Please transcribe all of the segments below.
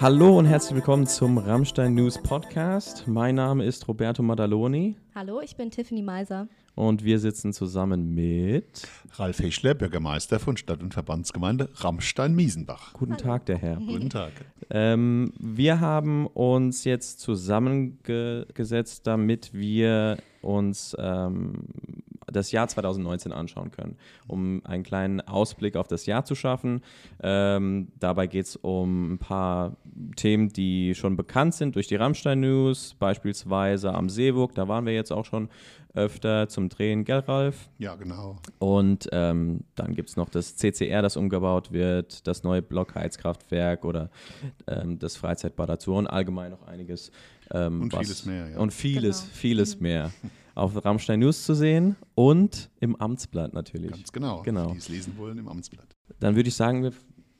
Hallo und herzlich willkommen zum Rammstein News Podcast. Mein Name ist Roberto Madaloni. Hallo, ich bin Tiffany Meiser. Und wir sitzen zusammen mit Ralf Heschler, Bürgermeister von Stadt- und Verbandsgemeinde Rammstein-Miesenbach. Guten Hallo. Tag, der Herr. Guten Tag. Ähm, wir haben uns jetzt zusammengesetzt, damit wir uns ähm, das Jahr 2019 anschauen können, um einen kleinen Ausblick auf das Jahr zu schaffen. Ähm, dabei geht es um ein paar Themen, die schon bekannt sind durch die Rammstein News, beispielsweise am Seeburg, da waren wir jetzt auch schon öfter zum Drehen, gell, Ralf? Ja, genau. Und ähm, dann gibt es noch das CCR, das umgebaut wird, das neue Blockheizkraftwerk oder ähm, das Freizeitbad dazu und allgemein noch einiges. Ähm, und was, vieles mehr, ja. Und vieles, genau. vieles mhm. mehr. Auf Rammstein News zu sehen und im Amtsblatt natürlich. Ganz genau. genau. Die es lesen wollen im Amtsblatt. Dann würde ich sagen, wir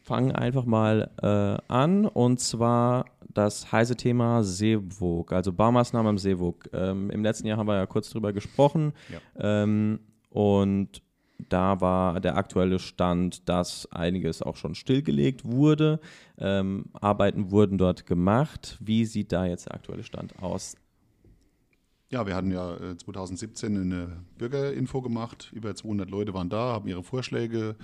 fangen einfach mal äh, an und zwar das heiße Thema Seewog, also Baumaßnahmen am Seewog. Ähm, Im letzten Jahr haben wir ja kurz drüber gesprochen ja. ähm, und da war der aktuelle Stand, dass einiges auch schon stillgelegt wurde. Ähm, Arbeiten wurden dort gemacht. Wie sieht da jetzt der aktuelle Stand aus? Ja, wir hatten ja 2017 äh, eine Bürgerinfo gemacht. Über 200 Leute waren da, haben ihre Vorschläge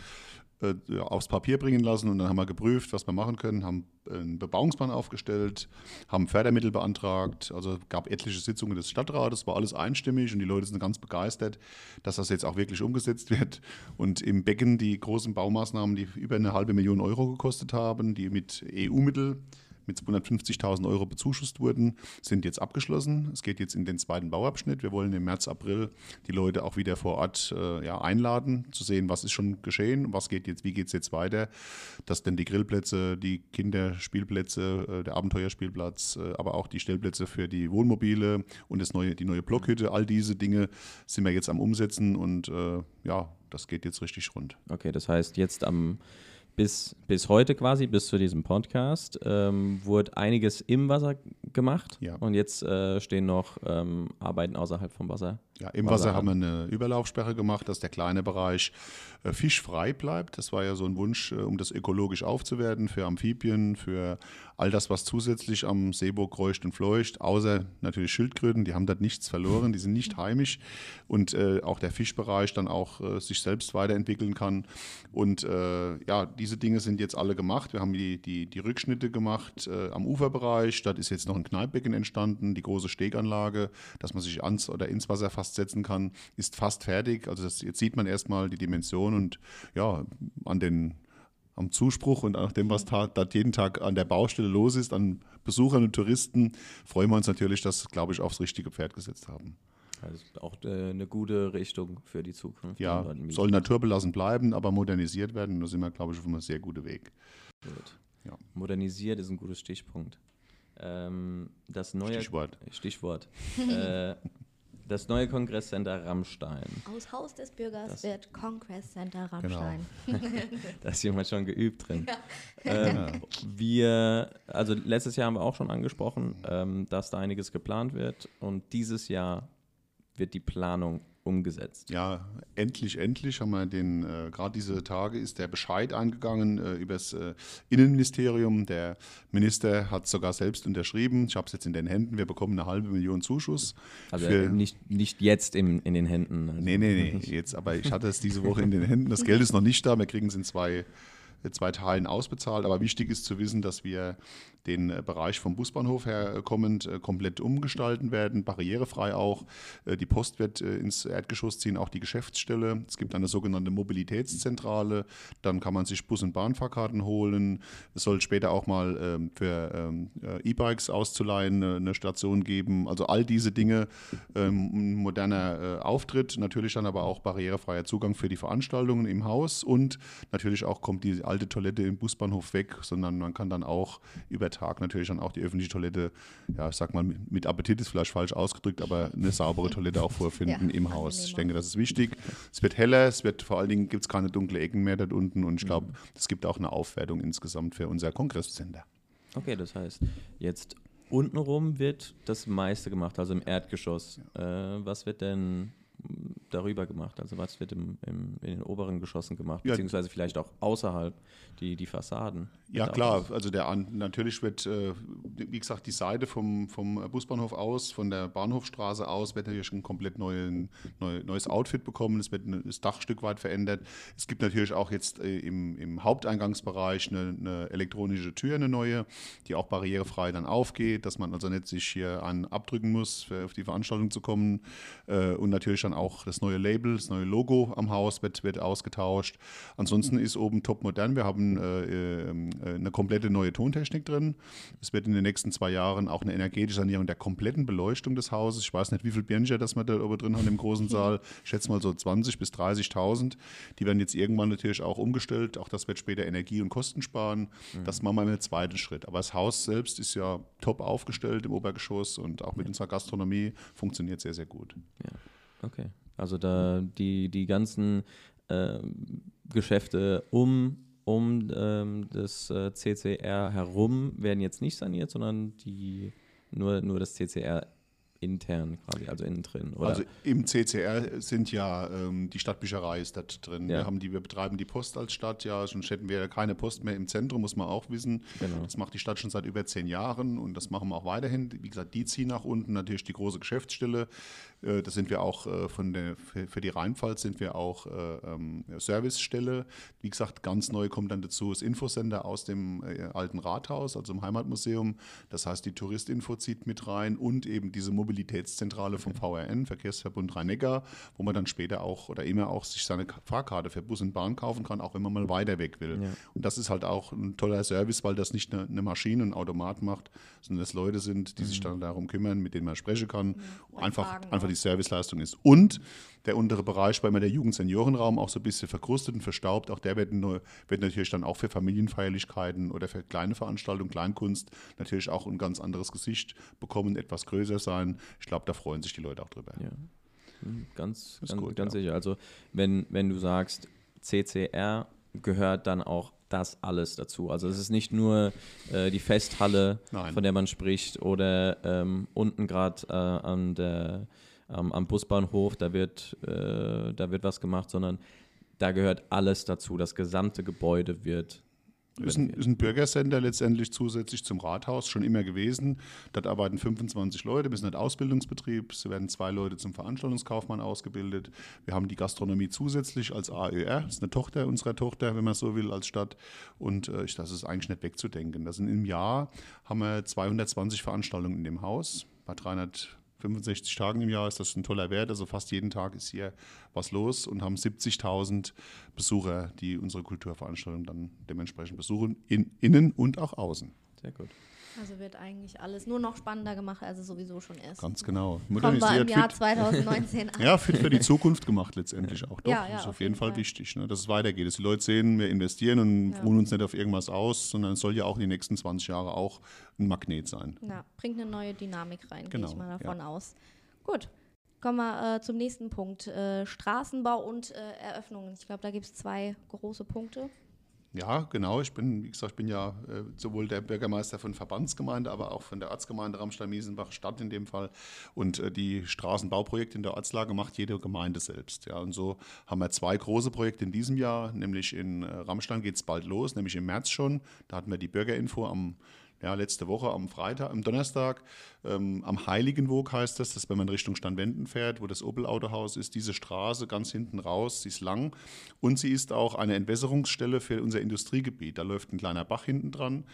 äh, aufs Papier bringen lassen und dann haben wir geprüft, was wir machen können, haben einen Bebauungsplan aufgestellt, haben Fördermittel beantragt, also gab etliche Sitzungen des Stadtrates, war alles einstimmig und die Leute sind ganz begeistert, dass das jetzt auch wirklich umgesetzt wird und im Becken die großen Baumaßnahmen, die über eine halbe Million Euro gekostet haben, die mit EU-Mittel mit 250.000 Euro bezuschusst wurden, sind jetzt abgeschlossen. Es geht jetzt in den zweiten Bauabschnitt. Wir wollen im März, April die Leute auch wieder vor Ort äh, ja, einladen, zu sehen, was ist schon geschehen, was geht jetzt, wie geht es jetzt weiter, dass denn die Grillplätze, die Kinderspielplätze, äh, der Abenteuerspielplatz, äh, aber auch die Stellplätze für die Wohnmobile und das neue, die neue Blockhütte, all diese Dinge sind wir jetzt am Umsetzen und äh, ja, das geht jetzt richtig rund. Okay, das heißt, jetzt am bis, bis heute quasi, bis zu diesem Podcast, ähm, wurde einiges im Wasser gemacht. Ja. Und jetzt äh, stehen noch ähm, Arbeiten außerhalb vom Wasser. Ja, im Wasser, Wasser haben wir eine Überlaufsperre gemacht, dass der kleine Bereich äh, fischfrei bleibt. Das war ja so ein Wunsch, äh, um das ökologisch aufzuwerten für Amphibien, für all das, was zusätzlich am Seeburg kreucht und fleucht, außer natürlich Schildkröten, die haben dort nichts verloren, die sind nicht heimisch und äh, auch der Fischbereich dann auch äh, sich selbst weiterentwickeln kann. Und äh, ja, diese Dinge sind jetzt alle gemacht. Wir haben die, die, die Rückschnitte gemacht äh, am Uferbereich. Dort ist jetzt noch ein Kneippbecken entstanden, die große Steganlage, dass man sich ans oder ins Wasser fast setzen kann, ist fast fertig. Also das, jetzt sieht man erstmal die Dimension und ja, an den am Zuspruch und nach dem, was da jeden Tag an der Baustelle los ist, an Besuchern und Touristen, freuen wir uns natürlich, dass, glaube ich, aufs richtige Pferd gesetzt haben. Also auch äh, eine gute Richtung für die Zukunft. Ja, soll naturbelassen bleiben, aber modernisiert werden. Da sind wir, glaube ich, auf einem sehr guten Weg. Gut. Ja. Modernisiert ist ein gutes Stichpunkt. Ähm, das neue Stichwort. Stichwort. äh, das neue Kongresscenter Rammstein. Aus Haus des Bürgers das wird Kongresscenter Rammstein. Genau. da ist jemand schon geübt drin. Ja. Ähm, wir, also letztes Jahr haben wir auch schon angesprochen, ähm, dass da einiges geplant wird und dieses Jahr wird die Planung umgesetzt. Ja, endlich, endlich haben wir den, äh, gerade diese Tage ist der Bescheid eingegangen äh, über das äh, Innenministerium. Der Minister hat sogar selbst unterschrieben. Ich habe es jetzt in den Händen. Wir bekommen eine halbe Million Zuschuss. Also nicht, nicht jetzt im, in den Händen. Also. Nee, nee, nee, jetzt, aber ich hatte es diese Woche in den Händen. Das Geld ist noch nicht da. Wir kriegen es in zwei zwei Teilen ausbezahlt. Aber wichtig ist zu wissen, dass wir den äh, Bereich vom Busbahnhof her kommend äh, komplett umgestalten werden, barrierefrei auch. Äh, die Post wird ins Erdgeschoss ziehen, auch die Geschäftsstelle. Es gibt eine sogenannte Mobilitätszentrale. Dann kann man sich Bus- und Bahnfahrkarten holen. Es soll später auch mal ähm, für ähm, E-Bikes auszuleihen eine Station geben. Also all diese Dinge, ähm, ein moderner Auftritt, natürlich dann aber auch barrierefreier Zugang für die Veranstaltungen im Haus und natürlich auch kommt die alte Toilette im Busbahnhof weg, sondern man kann dann auch über Tag natürlich dann auch die öffentliche Toilette, ja, ich sag mal, mit Appetit ist vielleicht falsch ausgedrückt, aber eine saubere Toilette auch vorfinden ja, im Haus. Ich denke, das ist wichtig. Es wird heller, es wird vor allen Dingen gibt es keine dunkle Ecken mehr dort unten und ich glaube, es gibt auch eine Aufwertung insgesamt für unser Kongresscenter. Okay, das heißt, jetzt untenrum wird das meiste gemacht, also im Erdgeschoss. Ja. Äh, was wird denn darüber gemacht? Also was wird im, im, in den oberen Geschossen gemacht, beziehungsweise vielleicht auch außerhalb die, die Fassaden? Ja klar, also der natürlich wird, äh, wie gesagt, die Seite vom, vom Busbahnhof aus, von der Bahnhofstraße aus, wird natürlich ein komplett neuen, neu, neues Outfit bekommen. Es wird das Dach ein Stück weit verändert. Es gibt natürlich auch jetzt äh, im, im Haupteingangsbereich eine, eine elektronische Tür, eine neue, die auch barrierefrei dann aufgeht, dass man also nicht sich hier an abdrücken muss, für, auf die Veranstaltung zu kommen. Äh, und natürlich dann auch das neue Label, das neue Logo am Haus wird, wird ausgetauscht. Ansonsten ist oben top modern. Wir haben äh, ähm, äh, eine komplette neue Tontechnik drin. Es wird in den nächsten zwei Jahren auch eine energetische Sanierung der kompletten Beleuchtung des Hauses. Ich weiß nicht, wie viel Birncher das wir da oben drin haben im großen Saal. Ich schätze mal so 20.000 bis 30.000. Die werden jetzt irgendwann natürlich auch umgestellt. Auch das wird später Energie und Kosten sparen. Mhm. Das machen wir im zweiten Schritt. Aber das Haus selbst ist ja top aufgestellt im Obergeschoss und auch mit unserer Gastronomie funktioniert sehr, sehr gut. Ja, okay. Also da die, die ganzen äh, Geschäfte um, um ähm, das äh, CCR herum werden jetzt nicht saniert, sondern die nur, nur das CCR intern quasi, also innen drin. Oder? Also im CCR sind ja ähm, die Stadtbücherei ist da drin. Ja. Wir, haben die, wir betreiben die Post als Stadt, ja, sonst hätten wir keine Post mehr im Zentrum, muss man auch wissen. Genau. Das macht die Stadt schon seit über zehn Jahren und das machen wir auch weiterhin. Wie gesagt, die ziehen nach unten, natürlich die große Geschäftsstelle. Äh, da sind wir auch äh, von der, für, für die Rheinpfalz sind wir auch äh, ähm, Servicestelle. Wie gesagt, ganz neu kommt dann dazu das Infocenter aus dem äh, alten Rathaus, also im Heimatmuseum. Das heißt, die Touristinfo zieht mit rein und eben diese Mobilität Mobilitätszentrale vom VRN, Verkehrsverbund Rhein-Neckar, wo man dann später auch oder immer auch sich seine Fahrkarte für Bus und Bahn kaufen kann, auch wenn man mal weiter weg will. Ja. Und das ist halt auch ein toller Service, weil das nicht eine, eine Maschine, ein Automat macht, sondern es Leute sind, die mhm. sich dann darum kümmern, mit denen man sprechen kann. Ja, einfach, einfach die Serviceleistung ist. Und der untere Bereich, weil man der Jugend-Seniorenraum auch so ein bisschen verkrustet und verstaubt, auch der wird, wird, natürlich dann auch für Familienfeierlichkeiten oder für kleine Veranstaltungen, Kleinkunst natürlich auch ein ganz anderes Gesicht bekommen, etwas größer sein. Ich glaube, da freuen sich die Leute auch drüber. Ja. Hm, ganz, ganz, gut, ganz ja. sicher. Also wenn, wenn du sagst, CCR gehört dann auch das alles dazu. Also es ist nicht nur äh, die Festhalle, Nein. von der man spricht, oder ähm, unten gerade äh, an der ähm, am Busbahnhof, da wird, äh, da wird was gemacht, sondern da gehört alles dazu. Das gesamte Gebäude wird ist ein, ist ein Bürgersender letztendlich zusätzlich zum Rathaus schon immer gewesen. Dort arbeiten 25 Leute, wir sind ein Ausbildungsbetrieb, es werden zwei Leute zum Veranstaltungskaufmann ausgebildet. Wir haben die Gastronomie zusätzlich als AÖR, das ist eine Tochter unserer Tochter, wenn man so will, als Stadt. Und äh, das ist eigentlich nicht wegzudenken. Das sind im Jahr haben wir 220 Veranstaltungen in dem Haus, bei 300 65 Tagen im Jahr ist das ein toller Wert. Also fast jeden Tag ist hier was los und haben 70.000 Besucher, die unsere Kulturveranstaltung dann dementsprechend besuchen, in, innen und auch außen. Sehr gut. Also wird eigentlich alles nur noch spannender gemacht, als es sowieso schon ist. Ganz genau. Modernisiert. Kommen wir im Jahr 2019 an. Ja, fit für die Zukunft gemacht letztendlich auch. Doch, ja, ja, das ist auf jeden Fall, Fall, wichtig, ne, dass es weitergeht. Dass die Leute sehen, wir investieren und ja. ruhen uns nicht auf irgendwas aus, sondern es soll ja auch in den nächsten 20 Jahren auch ein Magnet sein. Ja, bringt eine neue Dynamik rein, genau, gehe ich mal davon aus. Gut. Kommen wir äh, zum nächsten Punkt. Äh, Straßenbau und äh, Eröffnungen. Ich glaube, da gibt es zwei große Punkte. Ja, genau. Ich bin, wie gesagt, ich bin ja äh, sowohl der Bürgermeister von Verbandsgemeinde, aber auch von der Ortsgemeinde Ramstein-Miesenbach, Stadt in dem Fall. Und äh, die Straßenbauprojekte in der Ortslage macht jede Gemeinde selbst. Ja, und so haben wir zwei große Projekte in diesem Jahr, nämlich in äh, Ramstein geht es bald los, nämlich im März schon. Da hatten wir die Bürgerinfo am ja, letzte Woche am Freitag, am Donnerstag, ähm, am Heiligenwog heißt das, dass wenn man Richtung Standwenden fährt, wo das Opel-Autohaus ist, diese Straße ganz hinten raus, sie ist lang und sie ist auch eine Entwässerungsstelle für unser Industriegebiet. Da läuft ein kleiner Bach hinten dran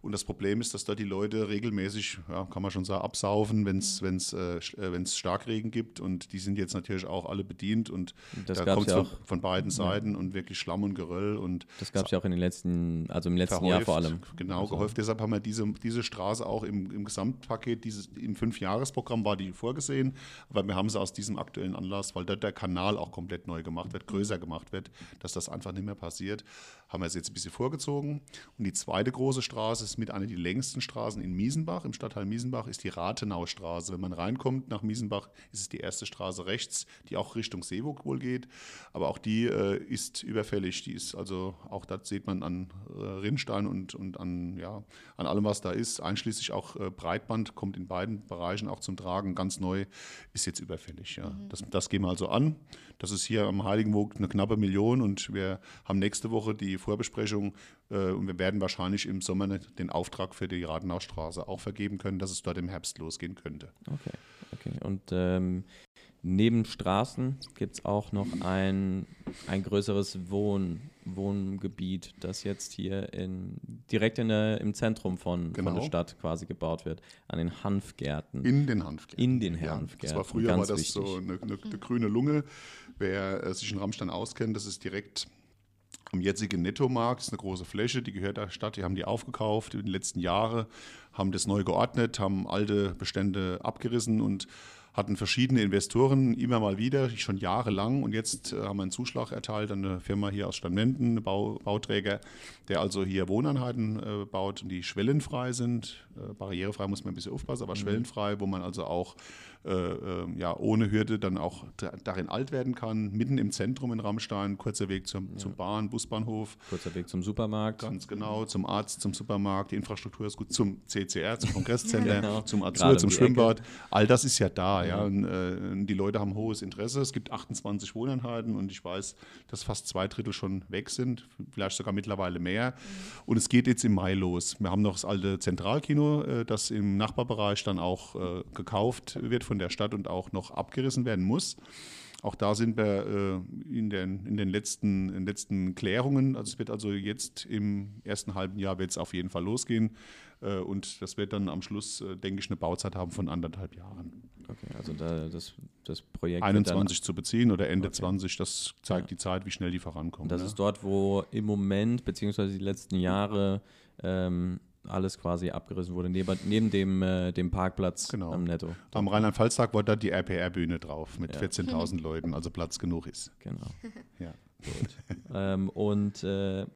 und das Problem ist, dass da die Leute regelmäßig, ja, kann man schon sagen, absaufen, wenn es wenn's, äh, äh Starkregen gibt und die sind jetzt natürlich auch alle bedient und das da kommt es ja von, von, beiden Seiten ja. und wirklich Schlamm und Geröll und das gab es ja auch in den letzten, also im letzten verhäuft, Jahr vor allem. Genau, also. gehäuft. Deshalb haben wir diese, diese Straße auch im, im Gesamtpaket, dieses, im Fünfjahresprogramm war die vorgesehen, aber wir haben sie aus diesem aktuellen Anlass, weil dort der Kanal auch komplett neu gemacht wird, größer gemacht wird, dass das einfach nicht mehr passiert, haben wir sie jetzt ein bisschen vorgezogen. Und die zweite große Straße ist mit einer der längsten Straßen in Miesenbach, im Stadtteil Miesenbach, ist die Rathenaustraße. Wenn man reinkommt nach Miesenbach, ist es die erste Straße rechts, die auch Richtung Seeburg wohl geht. Aber auch die äh, ist überfällig. Die ist also, auch das sieht man an äh, Rinnstein und, und an, ja, an allem, was da ist, einschließlich auch äh, Breitband, kommt in beiden Bereichen auch zum Tragen. Ganz neu ist jetzt überfällig. Ja. Mhm. Das, das gehen wir also an. Das ist hier am Heiligenwoog eine knappe Million und wir haben nächste Woche die Vorbesprechung äh, und wir werden wahrscheinlich im Sommer den Auftrag für die Radenaustraße auch vergeben können, dass es dort im Herbst losgehen könnte. Okay, okay. Und ähm, neben Straßen gibt es auch noch ein, ein größeres Wohn, Wohngebiet, das jetzt hier in, direkt in der, im Zentrum von, genau. von der Stadt quasi gebaut wird, an den Hanfgärten. In den Hanfgärten. In den Hanfgärten. Ja, das war früher war das wichtig. so eine, eine, eine, grüne Lunge. Wer äh, sich in Rammstein auskennt, das ist direkt am jetzigen Nettomarkt, das ist eine große Fläche, die gehört der Stadt, die haben die aufgekauft in den letzten Jahren, haben das neu geordnet, haben alte Bestände abgerissen und hatten verschiedene Investoren immer mal wieder, schon jahrelang. Und jetzt äh, haben wir einen Zuschlag erteilt an eine Firma hier aus Stadtmenden, Bau, Bauträger, der also hier Wohneinheiten äh, baut, die schwellenfrei sind. Äh, barrierefrei muss man ein bisschen aufpassen, aber mhm. schwellenfrei, wo man also auch ja, ohne Hürde dann auch darin alt werden kann. Mitten im Zentrum in Rammstein, kurzer Weg zum, ja. zum Bahn, Busbahnhof. Kurzer Weg zum Supermarkt. Ganz genau, zum Arzt, zum Supermarkt. Die Infrastruktur ist gut, zum CCR, zum Kongresszentrum, genau. zum Azur, zum Schwimmbad. Ecke. All das ist ja da. Ja. ja. Und, äh, die Leute haben hohes Interesse. Es gibt 28 Wohneinheiten und ich weiß, dass fast zwei Drittel schon weg sind, vielleicht sogar mittlerweile mehr. Mhm. Und es geht jetzt im Mai los. Wir haben noch das alte Zentralkino, äh, das im Nachbarbereich dann auch äh, gekauft wird von der Stadt und auch noch abgerissen werden muss. Auch da sind wir äh, in, den, in, den letzten, in letzten Klärungen. Also es wird also jetzt im ersten halben Jahr wird es auf jeden Fall losgehen. Äh, und das wird dann am Schluss, äh, denke ich, eine Bauzeit haben von anderthalb Jahren. Okay, also da, das, das Projekt. 21 zu beziehen oder Ende okay. 20, das zeigt ja. die Zeit, wie schnell die vorankommen. Das ja. ist dort, wo im Moment, beziehungsweise die letzten Jahre, ähm, alles quasi abgerissen wurde, neben, neben dem, äh, dem Parkplatz genau. am Netto. Am Rheinland-Pfalz-Tag war da die RPR-Bühne drauf mit ja. 14.000 Leuten, also Platz genug ist. Genau. ja. ähm, und äh,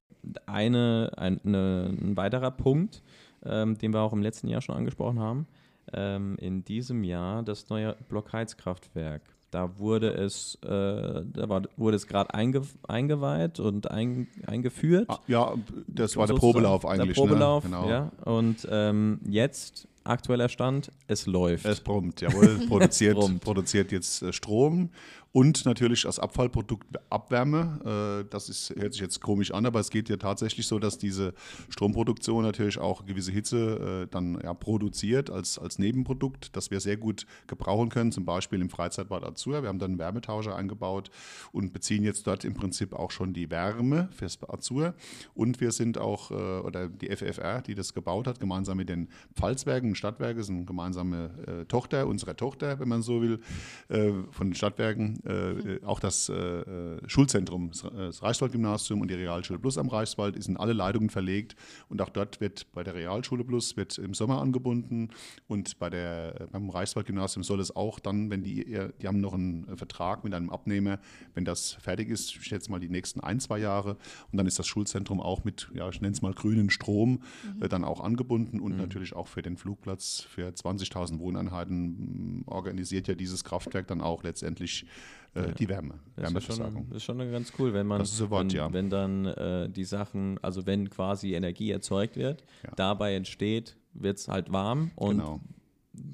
eine, ein, eine, ein weiterer Punkt, ähm, den wir auch im letzten Jahr schon angesprochen haben, ähm, in diesem Jahr das neue Blockheizkraftwerk. Da wurde es, äh, da war, wurde es gerade einge, eingeweiht und ein, eingeführt. Ah, ja, das war der Probelauf eigentlich. Der ne? Probelauf, ne? genau. ja. Und ähm, jetzt, aktueller Stand, es läuft. Es brummt, jawohl, produziert, produziert jetzt äh, Strom und natürlich als Abfallprodukt Abwärme. Äh, das ist, hört sich jetzt komisch an, aber es geht ja tatsächlich so, dass diese Stromproduktion natürlich auch gewisse Hitze äh, dann ja, produziert als, als Nebenprodukt, das wir sehr gut gebrauchen können, zum Beispiel im Freizeitbad Azur. Wir haben dann einen Wärmetauscher eingebaut und beziehen jetzt dort im Prinzip auch schon die Wärme fürs Azur. Und wir sind auch, äh, oder die FFR, die das gebaut hat, gemeinsam mit den Pfalzwerken, Stadtwerke, sind eine gemeinsame Tochter, unsere Tochter, wenn man so will, von den Stadtwerken äh, auch das äh, äh Schulzentrum, das Reichswald-Gymnasium und die Realschule Plus am Reichswald ist in alle Leitungen verlegt und auch dort wird bei der Realschule Plus wird im Sommer angebunden und bei der, äh, beim Reichswald-Gymnasium soll es auch dann, wenn die, die haben noch einen Vertrag mit einem Abnehmer, wenn das fertig ist, ich schätze mal die nächsten ein, zwei Jahre und dann ist das Schulzentrum auch mit, ja, ich nenne es mal grünen Strom, mhm. äh, dann auch angebunden und mhm. natürlich auch für den Flugplatz für 20.000 Wohneinheiten organisiert ja dieses Kraftwerk dann auch letztendlich äh, die Wärme. Das ist schon, ist schon ganz cool, wenn man, das ist so Wort, wenn, ja. wenn dann äh, die Sachen, also wenn quasi Energie erzeugt wird, ja. dabei entsteht, wird es halt warm und genau.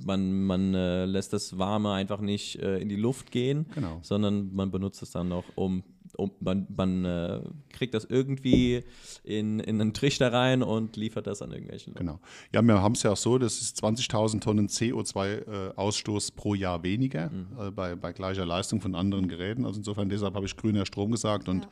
man, man äh, lässt das Warme einfach nicht äh, in die Luft gehen, genau. sondern man benutzt es dann noch, um um, man, man äh, kriegt das irgendwie in, in einen Trichter rein und liefert das an irgendwelchen Leuten. Genau. Ja, wir haben es ja auch so, das ist 20.000 Tonnen CO2-Ausstoß äh, pro Jahr weniger mhm. äh, bei, bei gleicher Leistung von anderen Geräten. Also insofern, deshalb habe ich grüner Strom gesagt und ja.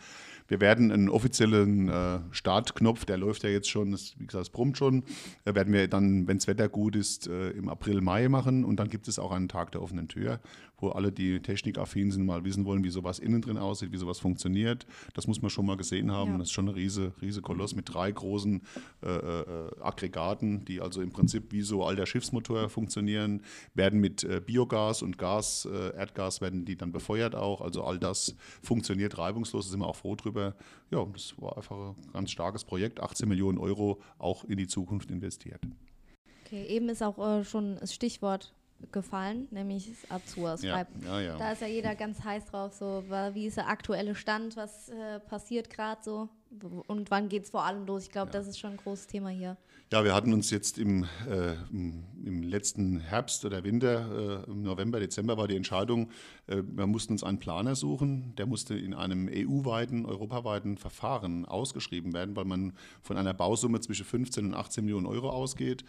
Wir werden einen offiziellen äh, Startknopf, der läuft ja jetzt schon, das, wie gesagt, es brummt schon, äh, werden wir dann, wenn das Wetter gut ist, äh, im April, Mai machen. Und dann gibt es auch einen Tag der offenen Tür, wo alle, die technikaffin sind, mal wissen wollen, wie sowas innen drin aussieht, wie sowas funktioniert. Das muss man schon mal gesehen haben. Ja. Das ist schon ein riese, riese Koloss mit drei großen äh, äh, Aggregaten, die also im Prinzip wie so all der Schiffsmotor funktionieren, werden mit äh, Biogas und Gas, Erdgas werden die dann befeuert auch. Also all das funktioniert reibungslos, da sind wir auch froh drüber ja, das war einfach ein ganz starkes Projekt, 18 Millionen Euro auch in die Zukunft investiert. Okay, eben ist auch äh, schon das Stichwort gefallen, nämlich Azur. Ja, ja, ja. Da ist ja jeder ganz heiß drauf, so wie ist der aktuelle Stand, was äh, passiert gerade so, Und wann geht es vor allem los? Ich glaube, das ist schon ein großes Thema hier. Ja, wir hatten uns jetzt im, äh, im letzten Herbst oder Winter, äh, im November, Dezember war die Entscheidung, wir mussten uns einen Planer suchen. Der musste in einem EU-weiten, europaweiten Verfahren ausgeschrieben werden, weil man von einer Bausumme zwischen 15 und 18 Millionen Euro ausgeht.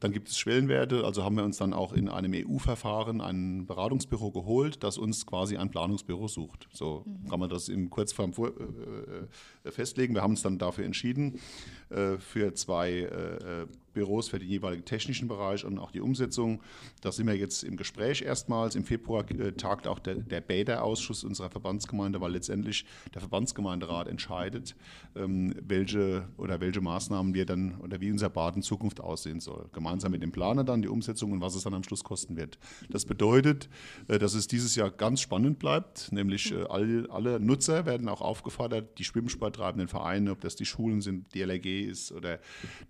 Dann gibt es Schwellenwerte, also haben wir uns dann auch in einem EU-Verfahren ein Beratungsbüro geholt, das uns quasi ein Planungsbüro sucht. So mhm. kann man das in Kurzform vor, äh, äh, festlegen. Wir haben uns dann dafür entschieden, äh, für zwei äh, Büros für den jeweiligen technischen Bereich und auch die Umsetzung. Da sind wir jetzt im Gespräch erstmals. Im Februar äh, tagt auch der, der Bäder-Ausschuss unserer Verbandsgemeinde, weil letztendlich der Verbandsgemeinderat entscheidet, ähm, welche oder welche Maßnahmen wir dann oder wie unser Bad in Zukunft aussehen soll. Gemeinsam mit dem Planer dann die Umsetzung und was es dann am Schluss kosten wird. Das bedeutet, äh, dass es dieses Jahr ganz spannend bleibt, nämlich äh, alle, alle Nutzer werden auch aufgefordert, die schwimmsporttreibenden Vereine, ob das die Schulen sind, die LRG ist oder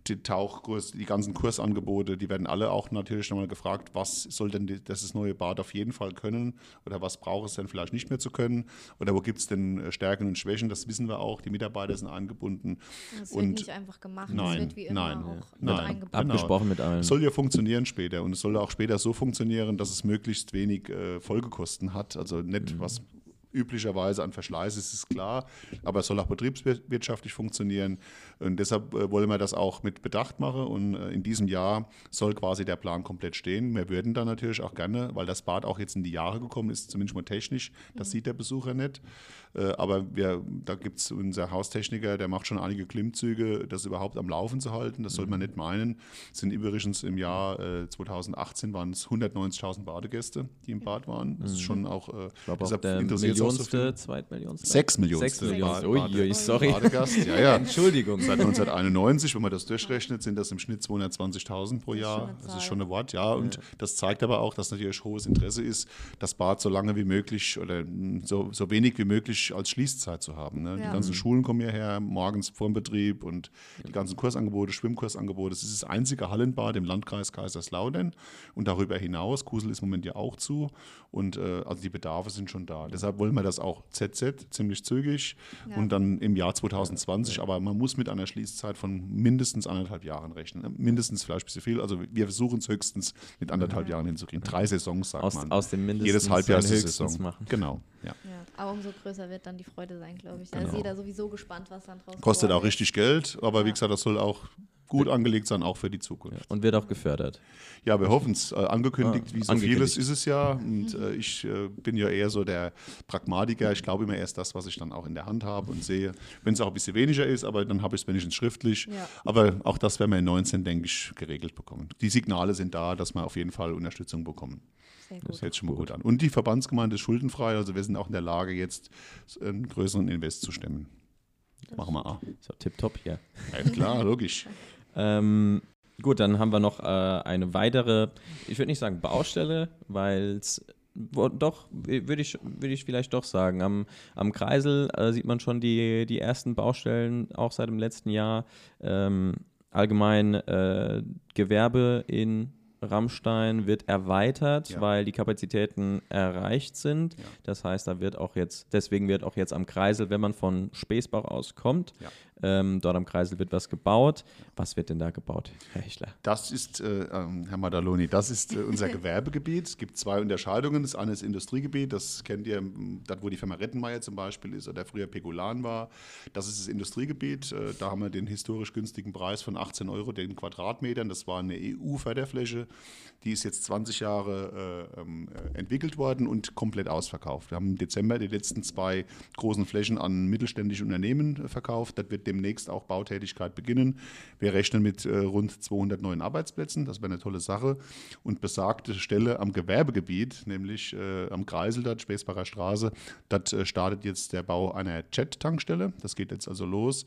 die Tauchkurs die ganzen Kursangebote, die werden alle auch natürlich nochmal gefragt, was soll denn das neue Bad auf jeden Fall können oder was braucht es denn vielleicht nicht mehr zu können oder wo gibt es denn äh, Stärken und Schwächen, das wissen wir auch, die Mitarbeiter sind angebunden. Das wird nicht einfach gemacht, nein, das wird wie immer nein, auch nein, eingebunden. Abgesprochen mit allen. Es soll ja funktionieren später und es soll auch später so funktionieren, dass es möglichst wenig äh, Folgekosten hat, also nicht mhm. was üblicherweise an Verschleiß ist, ist klar, aber es soll auch betriebswirtschaftlich funktionieren. Und deshalb äh, wollen wir das auch mit Bedacht machen. Und äh, in diesem Jahr soll quasi der Plan komplett stehen. Wir würden dann natürlich auch gerne, weil das Bad auch jetzt in die Jahre gekommen ist, zumindest mal technisch, das mhm. sieht der Besucher nicht. Äh, aber wir, da gibt es unser Haustechniker, der macht schon einige Klimmzüge, das überhaupt am Laufen zu halten. Das sollte man mhm. nicht meinen. Es sind übrigens im Jahr 2018 waren es 190.000 Badegäste, die im Bad waren. Das ist mhm. schon auch, ich glaube auch der Millionste, so Zweitmillionste. Sechs Millionste. Sechs Millionste. Ui, sorry. Badegast. Ja, ja. Entschuldigung. Seit 1991, wenn man das durchrechnet, sind das im Schnitt 220.000 pro Jahr. Das ist schon ein Wort, ja. Und ja. das zeigt aber auch, dass natürlich hohes Interesse ist, das Bad so lange wie möglich oder so, so wenig wie möglich als Schließzeit zu haben. Ne? Ja. Die ganzen Schulen kommen hierher, morgens vor dem Betrieb und die ganzen Kursangebote, Schwimmkursangebote. Es ist das einzige Hallenbad im Landkreis Kaiserslautern und darüber hinaus. Kusel ist im Moment ja auch zu und äh, also die Bedarfe sind schon da. Deshalb wollen wir das auch ZZ ziemlich zügig ja. und dann im Jahr 2020. Aber man muss mit einer Schließzeit von mindestens anderthalb Jahren rechnen. Ne? Mindestens vielleicht ein bisschen viel. Also wir versuchen es höchstens mit anderthalb ja. Jahren hinzukriegen. Drei Saisons, sagt aus, man. Aus dem mindestens Jedes Halbjahr ist Saison. Machen. Genau. Ja. ja. Aber umso größer wird dann die Freude sein, glaube ich. Da genau. ist jeder sowieso gespannt, was dann draus Kostet auch richtig Geld, aber wie gesagt, das soll auch gut angelegt sein, auch für die Zukunft. Und wird auch gefördert. Ja, wir hoffen es. Äh, angekündigt, ah, wie so angekündigt. vieles ist es ja. Und äh, ich äh, bin ja eher so der Pragmatiker. Ich glaube immer erst das, was ich dann auch in der Hand habe und sehe. Wenn es auch ein bisschen weniger ist, aber dann habe ich es wenigstens schriftlich. Ja. Aber auch das werden wir in 19, denke ich, geregelt bekommen. Die Signale sind da, dass wir auf jeden Fall Unterstützung bekommen. Das hört sich schon mal gut an. Und die Verbandsgemeinde ist schuldenfrei, also wir sind auch in der Lage, jetzt einen größeren Invest zu stemmen. Das Machen wir auch. So, tipptopp hier. Ja, klar, logisch. Ähm, gut, dann haben wir noch äh, eine weitere, ich würde nicht sagen Baustelle, weil es doch, würde ich, würd ich vielleicht doch sagen. Am, am Kreisel äh, sieht man schon die, die ersten Baustellen, auch seit dem letzten Jahr. Ähm, allgemein äh, Gewerbe in Rammstein wird erweitert, ja. weil die Kapazitäten erreicht sind. Ja. Das heißt, da wird auch jetzt, deswegen wird auch jetzt am Kreisel, wenn man von Späßbach aus kommt. Ähm, dort am Kreisel wird was gebaut. Was wird denn da gebaut, Herr Hechler? Das ist, äh, ähm, Herr Madaloni, das ist äh, unser Gewerbegebiet. Es gibt zwei Unterscheidungen. Das eine ist Industriegebiet, das kennt ihr, dort wo die Firma Rettenmeier zum Beispiel ist oder früher Pegulan war. Das ist das Industriegebiet. Äh, da haben wir den historisch günstigen Preis von 18 Euro den Quadratmetern. Das war eine EU-Förderfläche. Die ist jetzt 20 Jahre äh, ähm, entwickelt worden und komplett ausverkauft. Wir haben im Dezember die letzten zwei großen Flächen an mittelständische Unternehmen verkauft. Das wird demnächst auch Bautätigkeit beginnen. Wir rechnen mit äh, rund 200 neuen Arbeitsplätzen, das wäre eine tolle Sache. Und besagte Stelle am Gewerbegebiet, nämlich äh, am Kreisel, dort, Späßbacher Straße, dort äh, startet jetzt der Bau einer Jet-Tankstelle. Das geht jetzt also los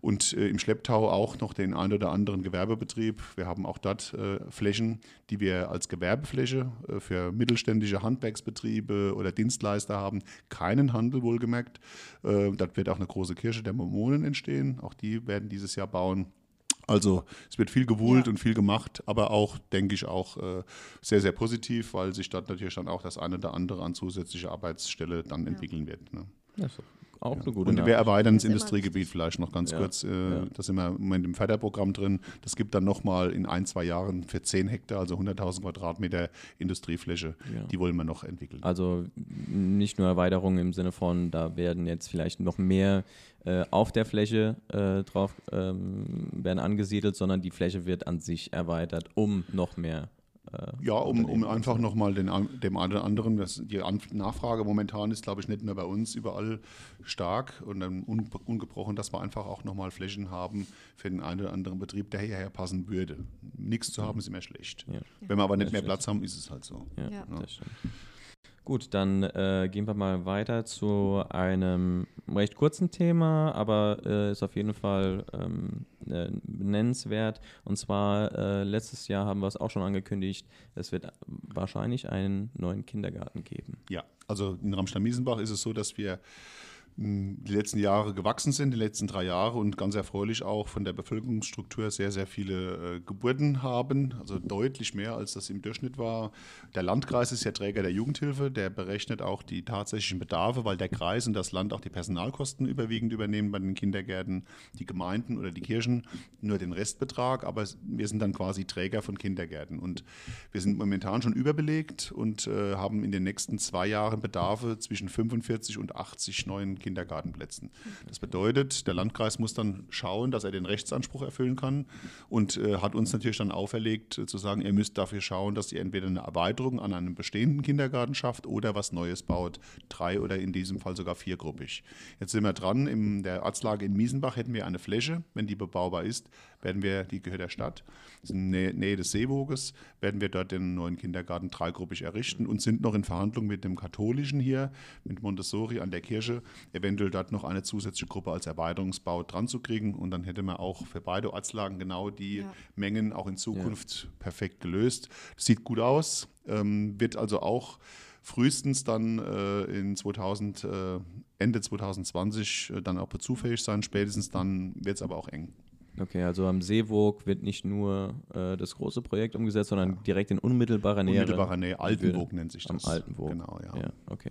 und äh, im Schlepptau auch noch den ein oder anderen Gewerbebetrieb. Wir haben auch dort äh, Flächen, die wir als Gewerbefläche äh, für mittelständische Handwerksbetriebe oder Dienstleister haben. Keinen Handel wohlgemerkt. Äh, dort wird auch eine große Kirche der Mormonen entstehen. Auch die werden dieses Jahr bauen. Also es wird viel gewuhlt ja. und viel gemacht, aber auch, denke ich, auch äh, sehr, sehr positiv, weil sich dort natürlich dann auch das eine oder andere an zusätzliche Arbeitsstelle dann ja. entwickeln wird. Ne? Ja, so auch ja. eine gute Und wir erweitern das, Industriegebiet vielleicht noch ganz Ja, kurz. Äh, ja. Da sind wir im Moment im Förderprogramm drin. Das gibt dann nochmal in ein, zwei Jahren für 10 Hektar, also 100.000 Quadratmeter Industriefläche. Ja. Die wollen wir noch entwickeln. Also nicht nur Erweiterung im Sinne von, da werden jetzt vielleicht noch mehr äh, auf der Fläche äh, drauf ähm, werden angesiedelt, sondern die Fläche wird an sich erweitert, um noch mehr. Äh, Ja, um, um einfach nochmal den, dem einen oder anderen, das, die Nachfrage momentan ist, glaube ich, nicht nur bei uns überall stark und dann un, ungebrochen, dass wir einfach auch nochmal Flächen haben für den einen oder anderen Betrieb, der hierher passen würde. Nichts zu haben ist immer schlecht. Ja. Wenn wir aber nicht mehr. Platz haben, ist es halt so. Ja, Ja. das stimmt. Gut, dann äh, gehen wir mal weiter zu einem recht kurzen Thema, aber äh, ist auf jeden Fall ähm, äh, nennenswert. Und zwar äh, letztes Jahr haben wir es auch schon angekündigt, es wird wahrscheinlich einen neuen Kindergarten geben. Ja, also in Ramstein-Miesenbach ist es so, dass wir die letzten Jahre gewachsen sind, die letzten drei Jahre und ganz erfreulich auch von der Bevölkerungsstruktur sehr, sehr viele äh, Geburten haben, also deutlich mehr, als das im Durchschnitt war. Der Landkreis ist ja Träger der Jugendhilfe, der berechnet auch die tatsächlichen Bedarfe, weil der Kreis und das Land auch die Personalkosten überwiegend übernehmen bei den Kindergärten, die Gemeinden oder die Kirchen nur den Restbetrag, aber wir sind dann quasi Träger von Kindergärten und wir sind momentan schon überbelegt und äh, haben in den nächsten zwei Jahren Bedarfe zwischen 45 und 80 neuen Kindergartenplätzen. Das bedeutet, der Landkreis muss dann schauen, dass er den Rechtsanspruch erfüllen kann und äh, hat uns natürlich dann auferlegt, äh, zu sagen, ihr müsst dafür schauen, dass ihr entweder eine Erweiterung an einem bestehenden Kindergarten schafft oder was Neues baut, drei oder in diesem Fall sogar viergruppig. Jetzt sind wir dran, in der Arztlage in Miesenbach hätten wir eine Fläche, wenn die bebaubar ist, werden wir, die gehört der Stadt, ist in Nähe, Nähe des Seewoges, werden wir dort den neuen Kindergarten dreigruppig errichten und sind noch in Verhandlung mit dem Katholischen hier, mit Montessori an der Kirche, eventuell dort noch eine zusätzliche Gruppe als Erweiterungsbau dran zu kriegen und dann hätte man auch für beide Ortslagen genau die Ja. Mengen auch in Zukunft perfekt gelöst. Das sieht gut aus, ähm, wird also auch frühestens dann äh, in 2000, äh, Ende 2020 äh, dann auch bezufähig sein. Spätestens dann wird es aber auch eng. Okay, also am Seewog wird nicht nur äh, das große Projekt umgesetzt, sondern direkt in unmittelbarer Nähe. Unmittelbarer Nähe, Altenburg nennt sich Am das. Altenburg. Genau, ja. Ja, okay.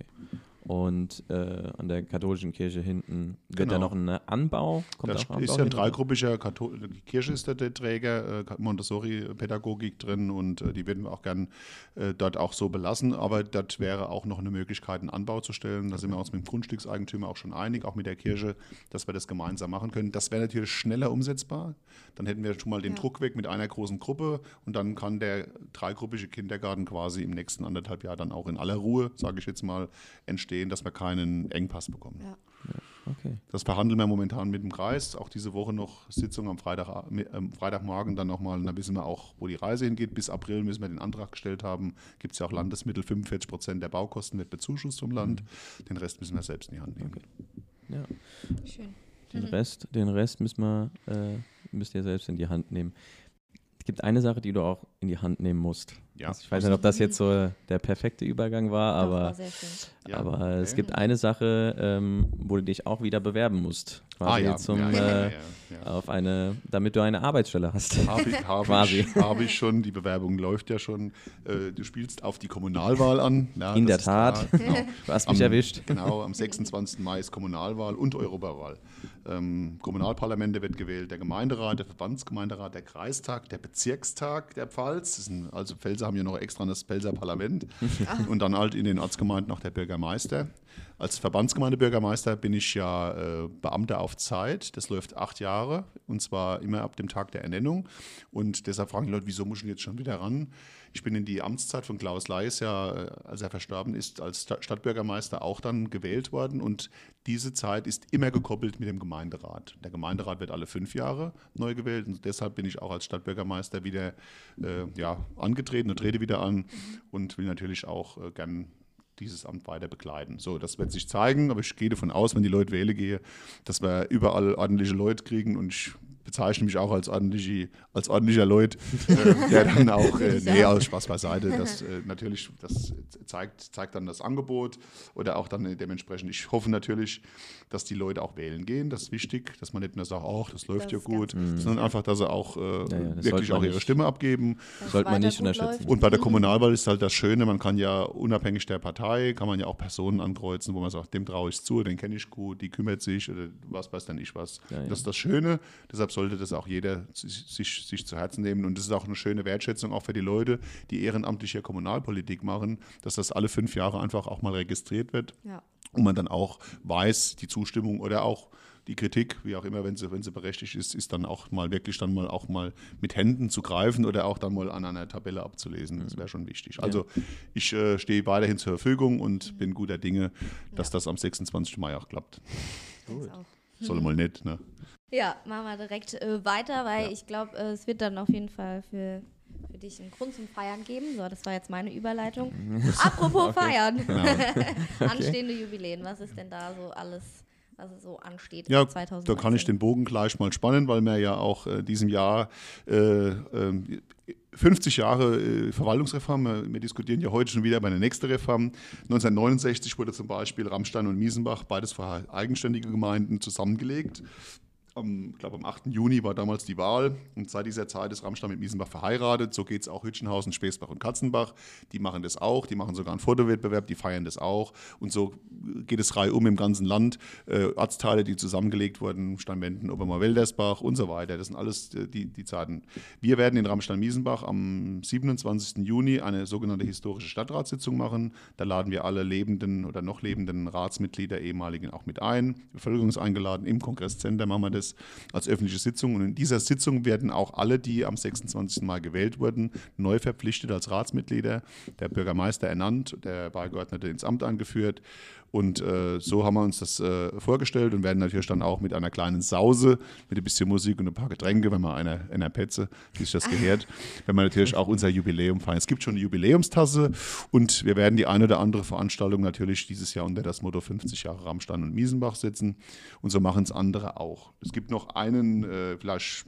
Und äh, an der katholischen Kirche hinten wird da Genau. noch ein Anbau? Kommt Das auch Anbau ist ja ein hinten? dreigruppiger Kathol die Kirche ist da der Träger, äh, Montessori-Pädagogik drin und äh, die würden wir auch gern äh, dort auch so belassen. Aber dort wäre auch noch eine Möglichkeit, einen Anbau zu stellen. Da sind wir uns mit dem Grundstückseigentümer auch schon einig, auch mit der Kirche, dass wir das gemeinsam machen können. Das wäre natürlich schneller umsetzbar. Dann hätten wir schon mal den Ja. Druck weg mit einer großen Gruppe und dann kann der dreigruppige Kindergarten quasi im nächsten anderthalb Jahr dann auch in aller Ruhe, sage ich jetzt mal, entstehen, dass wir keinen Engpass bekommen. Ja. Okay. Das verhandeln wir momentan mit dem Kreis. Auch diese Woche noch Sitzung am Freitag, ähm, Freitagmorgen dann nochmal. Da wissen wir auch, wo die Reise hingeht. Bis April müssen wir den Antrag gestellt haben. Gibt es ja auch Landesmittel. 45 Prozent der Baukosten wird bezuschusst vom Land. Den Rest müssen wir selbst in die Hand nehmen. Ja. Schön. Den Mhm. Rest, den Rest müssen wir, äh, müsst ihr selbst in die Hand nehmen. Es gibt eine Sache, die du auch in die Hand nehmen musst. Ja. Also ich weiß nicht, ob das jetzt so der perfekte Übergang war, Doch, war aber, sehr schön. Ja, aber es okay. gibt eine Sache, ähm, wo du dich auch wieder bewerben musst. Ah Quasi ja, zum, ja, ja, äh, ja, ja. auf eine, damit du eine Arbeitsstelle hast. Habe ich, hab Quasi. ich, hab ich schon, die Bewerbung läuft ja schon. Äh, Du spielst auf die Kommunalwahl an. Ja, In der Tat. da, genau. Du hast mich Am- erwischt. Genau, am 26. Mai ist Kommunalwahl und Europawahl. Ähm, Kommunalparlamente wird gewählt, der Gemeinderat, der Verbandsgemeinderat, der Kreistag, der Bezirkstag der Pfalz. Das sind, also Pfälzer haben ja noch extra das Pfälzer Parlament. und dann halt in den Ortsgemeinden noch der Bürgermeister. Als Verbandsgemeindebürgermeister bin ich ja äh, Beamter auf Zeit. Das läuft acht Jahre und zwar immer ab dem Tag der Ernennung. Und deshalb fragen die Leute, wieso muss ich jetzt schon wieder ran? Ich bin in die Amtszeit von Klaus Leis ja, äh, als er verstorben ist, als Sta- Stadtbürgermeister auch dann gewählt worden. Und diese Zeit ist immer gekoppelt mit dem Gemeinderat. Der Gemeinderat wird alle fünf Jahre neu gewählt und deshalb bin ich auch als Stadtbürgermeister wieder äh, ja, angetreten und trete wieder an und will natürlich auch äh, gern dieses Amt weiter bekleiden. So, das wird sich zeigen, aber ich gehe davon aus, wenn die Leute wählen gehe, dass wir überall ordentliche Leute kriegen und ich bezeichne mich auch als, ordentliche, als ordentlicher Leut, äh, der dann auch, äh, nee, aus Spaß beiseite, das äh, natürlich, das zeigt, zeigt dann das Angebot oder auch dann dementsprechend, ich hoffe natürlich, dass die Leute auch wählen gehen, das ist wichtig, dass man nicht nur sagt, ach, das läuft das ja gut, sondern einfach, dass sie auch äh, ja, ja, wirklich auch ihre nicht, Stimme abgeben. Das sollte man nicht unterschätzen. Und bei der Kommunalwahl ist halt das Schöne, man kann ja unabhängig der Partei, kann man ja auch Personen ankreuzen, wo man sagt, dem traue ich zu, den kenne ich gut, die kümmert sich oder was weiß dann ich was. Ja, das ist das Schöne, deshalb sollte das auch jeder sich, sich, zu Herzen nehmen. Und das ist auch eine schöne Wertschätzung auch für die Leute, die ehrenamtliche Kommunalpolitik machen, dass das alle fünf Jahre einfach auch mal registriert wird. Ja. Und man dann auch weiß, die Zustimmung oder auch die Kritik, wie auch immer, wenn sie, wenn sie berechtigt ist, ist dann auch mal wirklich dann mal auch mal mit Händen zu greifen oder auch dann mal an einer Tabelle abzulesen. Das wäre schon wichtig. Also ich äh, stehe weiterhin zur Verfügung und bin guter Dinge, dass ja. das am 26. Mai auch klappt. Gut. Soll mal nicht, ne? Ja, machen wir direkt äh, weiter, weil ja. ich glaube, äh, es wird dann auf jeden Fall für, für dich einen Grund zum Feiern geben. So, das war jetzt meine Überleitung. Apropos okay. Feiern. Genau. Anstehende Jubiläen, was ist denn da so alles? Was so ansteht. Ja, da kann ich den Bogen gleich mal spannen, weil wir ja auch äh, diesem Jahr äh, 50 ähm, Jahre äh, Verwaltungsreform, wir diskutieren ja heute schon wieder über eine nächste Reform. 1969 wurde zum Beispiel Rammstein und Miesenbach, beides eigenständige Gemeinden, zusammengelegt am, ich glaube am 8. Juni war damals die Wahl und seit dieser Zeit ist Rammstein mit Miesenbach verheiratet. So geht es auch Hütchenhausen, Späßbach und Katzenbach. Die machen das auch, die machen sogar einen Fotowettbewerb, die feiern das auch. Und so geht es reihum im ganzen Land. Äh, Ortsteile, die zusammengelegt wurden, Steinwenden, Obermar-Weldersbach und so weiter. Das sind alles äh, die, die Zeiten. Wir werden in Rammstein-Miesenbach am 27. Juni eine sogenannte historische Stadtratssitzung machen. Da laden wir alle lebenden oder noch lebenden Ratsmitglieder, ehemaligen auch mit ein. Bevölkerung ist eingeladen. Im Kongresscenter machen wir das als, als öffentliche Sitzung. Und in dieser Sitzung werden auch alle, die am 26. Mal gewählt wurden, neu verpflichtet als Ratsmitglieder, der Bürgermeister ernannt, der Beigeordnete ins Amt eingeführt und äh, so haben wir uns das äh, vorgestellt und werden natürlich dann auch mit einer kleinen Sause, mit ein bisschen Musik und ein paar Getränke, wenn man einer, einer Petze, wie sich das gehört, wenn wir natürlich auch unser Jubiläum feiern. Es gibt schon eine Jubiläumstasse und wir werden die eine oder andere Veranstaltung natürlich dieses Jahr unter das Motto 50 Jahre Rammstein und Miesenbach setzen und so machen es andere auch. Es gibt noch einen äh, vielleicht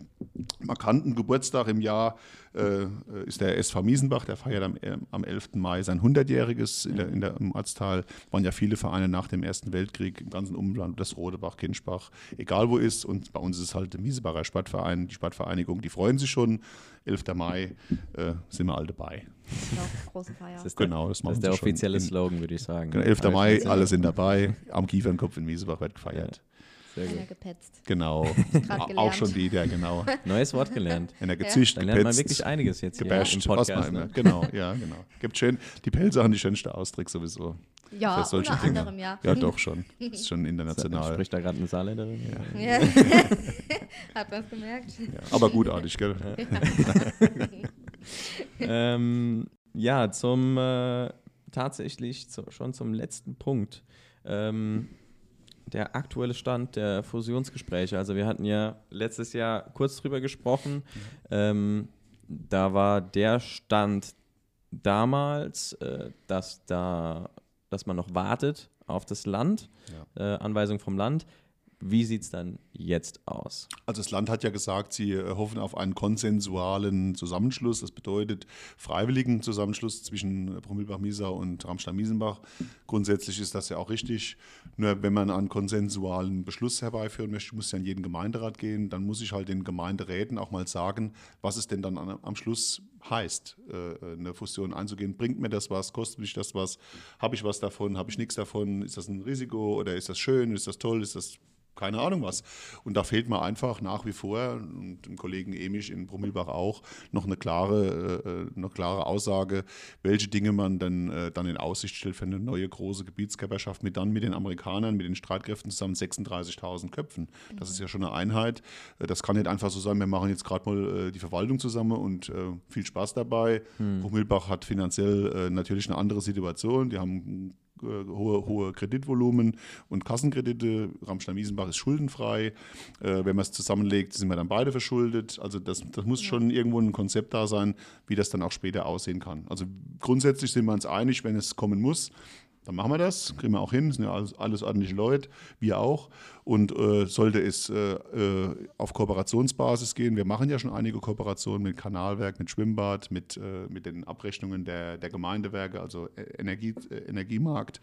markanten Geburtstag im Jahr, äh, ist der SV Miesenbach, der feiert am, äh, am 11. Mai sein 100-jähriges in der, in der, im Ortsteil. Waren ja viele Vereine nach dem Ersten Weltkrieg im ganzen Umland, das Rodebach, Kinschbach, egal wo ist. Und bei uns ist es halt der Miesebacher Stadtverein, die Stadtvereinigung, die freuen sich schon. 11. Mai äh, sind wir alle dabei. große Feier. Das ist der, genau, das, das ist der offizielle Slogan, würde ich sagen. 11. Genau, Mai, alle sind dabei. Am Kiefernkopf in Miesebach wird gefeiert. Sehr Einer gepetzt. Genau. Auch schon wieder, genau. Neues Wort gelernt. Einer gezischt, ja. Dann lernt man wirklich einiges jetzt gebasht, hier im Podcast. Ne? Genau, ja, genau. Gibt schön, die Pelze haben die schönste Ausdruck sowieso. Ja, unter Dinge. anderem, ja. Ja, doch schon. Das ist schon international. Spricht da gerade eine Saarländerin? Ja. ja. Hat man es gemerkt. Ja, aber gutartig, gell? Ja, ähm, ja zum äh, tatsächlich zu, schon zum letzten Punkt. Ähm, der aktuelle Stand der Fusionsgespräche. Also wir hatten ja letztes Jahr kurz drüber gesprochen. Ähm, da war der Stand damals, äh, dass da, dass man noch wartet auf das Land, ja. äh, Anweisung vom Land. Wie sieht es dann jetzt aus? Also das Land hat ja gesagt, sie äh, hoffen auf einen konsensualen Zusammenschluss. Das bedeutet freiwilligen Zusammenschluss zwischen äh, Promilbach-Miesau und Ramstein-Miesenbach. Grundsätzlich ist das ja auch richtig. Nur wenn man einen konsensualen Beschluss herbeiführen möchte, muss ja in jeden Gemeinderat gehen. Dann muss ich halt den Gemeinderäten auch mal sagen, was es denn dann am Schluss heißt, äh, eine Fusion einzugehen. Bringt mir das was? Kostet mich das was? Habe ich was davon? Habe ich nichts davon? Ist das ein Risiko oder ist das schön? Ist das toll? Ist das keine Ahnung was. Und da fehlt mir einfach nach wie vor, und dem Kollegen Emisch in Brummelbach auch, noch eine klare, äh, eine klare Aussage, welche Dinge man dann, äh, dann in Aussicht stellt für eine neue große Gebietskörperschaft mit dann mit den Amerikanern, mit den Streitkräften zusammen 36.000 Köpfen. Das ist ja schon eine Einheit. Äh, das kann nicht einfach so sein, wir machen jetzt gerade mal äh, die Verwaltung zusammen und äh, viel Spaß dabei. Hm. Brummelbach hat finanziell äh, natürlich eine andere Situation. Die haben äh, hohe, hohe Kreditvolumen und Kassenkredite. Ramstein-Wiesenbach ist schuldenfrei. Äh, wenn man es zusammenlegt, sind wir dann beide verschuldet. Also das, das muss schon irgendwo ein Konzept da sein, wie das dann auch später aussehen kann. Also grundsätzlich sind wir uns einig, wenn es kommen muss, dann machen wir das, kriegen wir auch hin, sind ja alles, alles ordentliche Leute, wir auch. Und äh, sollte es äh, äh, auf Kooperationsbasis gehen, wir machen ja schon einige Kooperationen mit Kanalwerk, mit Schwimmbad, mit, äh, mit den Abrechnungen der, der Gemeindewerke, also äh, Energie, äh, Energiemarkt.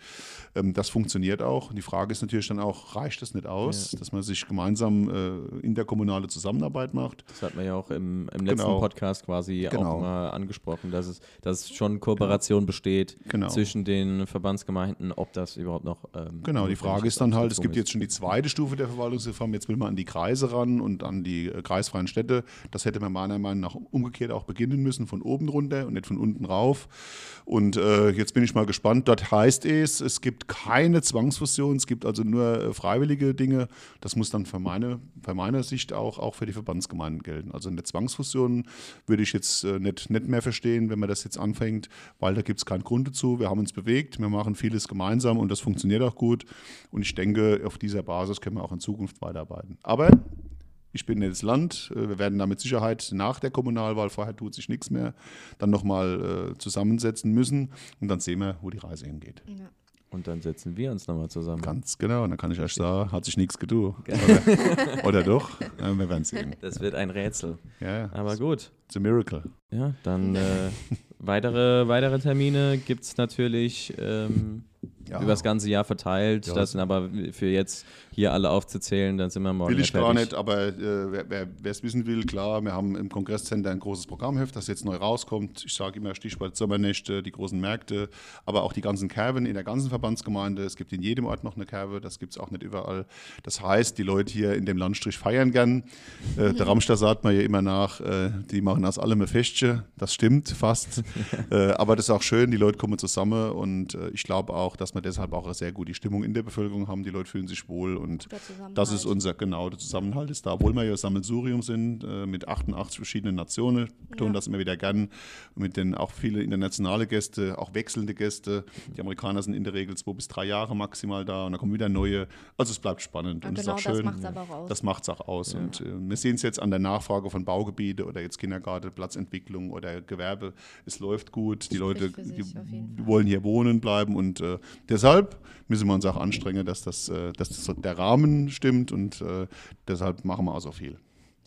Ähm, das funktioniert auch. Die Frage ist natürlich dann auch, reicht das nicht aus, ja. dass man sich gemeinsam interkommunale Zusammenarbeit macht? Das hat man ja auch im, im letzten genau. Podcast quasi genau. auch mal angesprochen, dass es, dass schon Kooperation besteht genau. zwischen den Verbandsgemeinden, ob das überhaupt noch. Ähm, genau, die Frage ist dann halt, es gibt jetzt schon die zweite Stufe der Verwaltungsreform, jetzt will man an die Kreise ran und an die äh, kreisfreien Städte. Das hätte man meiner Meinung nach umgekehrt auch beginnen müssen, von oben runter und nicht von unten rauf. Und äh, jetzt bin ich mal gespannt. Dort heißt es, es gibt keine Zwangsfusion, es gibt also nur äh, freiwillige Dinge. Das muss dann für meine, für meiner Sicht auch, auch für die Verbandsgemeinden gelten. Also eine Zwangsfusion würde ich jetzt äh, nicht, nicht mehr verstehen, wenn man das jetzt anfängt, weil da gibt es keinen Grund dazu. Wir haben uns bewegt, wir machen vieles gemeinsam und das funktioniert auch gut. Und ich denke, auf dieser Basis können wir auch in Zukunft weiterarbeiten. Aber ich bin das Land. Äh, wir werden da mit Sicherheit nach der Kommunalwahl, vorher tut sich nichts mehr, dann nochmal äh, zusammensetzen müssen und dann sehen wir, wo die Reise hingeht. Ja. Und dann setzen wir uns nochmal zusammen. Ganz genau. Und dann kann ich euch sagen, hat sich nichts getan. Oder, oder, doch? Ja, wir werden sehen. Das wird ein Rätsel. Ja, Aber gut. It's a miracle. Ja, dann äh, weitere, weitere Termine gibt es natürlich. Ähm, ja. über das ganze Jahr verteilt. Ja. Das sind aber für jetzt hier alle aufzuzählen, dann sind wir morgen. Will ich gar nicht, aber äh, wer es wissen will, klar, wir haben im Kongresscenter ein großes Programmheft, das jetzt neu rauskommt. Ich sage immer Stichwort Sommernächte, die großen Märkte, aber auch die ganzen Kerven in der ganzen Verbandsgemeinde. Es gibt in jedem Ort noch eine Kerve, das gibt es auch nicht überall. Das heißt, die Leute hier in dem Landstrich feiern gern. Äh, der Ramster sagt man ja immer nach, äh, die machen aus allem ein Festchen. Das stimmt fast. Äh, aber das ist auch schön, die Leute kommen zusammen und äh, ich glaube auch, dass wir deshalb auch sehr gute Stimmung in der Bevölkerung haben. Die Leute fühlen sich wohl und das ist unser, genau, der Zusammenhalt ist da. Obwohl wir ja Sammelsurium sind äh, mit 88 verschiedenen Nationen, tun ja. das immer wieder gern. Mit den auch viele internationale Gäste, auch wechselnde Gäste. Die Amerikaner sind in der Regel zwei bis drei Jahre maximal da und dann kommen wieder neue. Also es bleibt spannend ja, und genau, ist auch schön. Das macht es aber auch aus. Das auch aus. Ja. Und äh, wir sehen es jetzt an der Nachfrage von Baugebiete oder jetzt Kindergarten, Platzentwicklung oder Gewerbe. Es läuft gut. Die Leute die, die wollen hier wohnen bleiben und äh, deshalb müssen wir uns auch anstrengen, dass, das, äh, dass das der Rahmen stimmt und äh, deshalb machen wir auch so viel.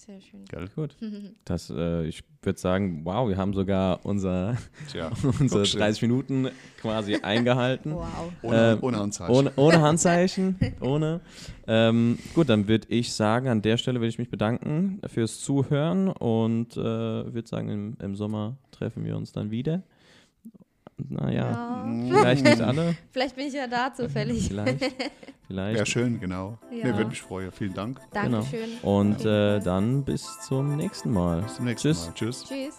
Sehr schön. Geil. Gut. Das, äh, ich würde sagen, wow, wir haben sogar unser, Tja, unsere 30 Minuten quasi eingehalten. wow. Ohne, ähm, ohne, Handzeichen. Ohne, ohne Handzeichen. ohne. Ähm, gut, dann würde ich sagen, an der Stelle würde ich mich bedanken fürs Zuhören und äh, würde sagen, im, im Sommer treffen wir uns dann wieder. Naja, ja. vielleicht nicht alle. vielleicht bin ich ja da zufällig. Vielleicht. vielleicht. Wäre schön, genau. Ja. Mir würde mich freuen. Vielen Dank. Dankeschön. Genau. Und äh, dann bis zum nächsten Mal. Bis zum nächsten Tschüss. Mal. Tschüss. Tschüss.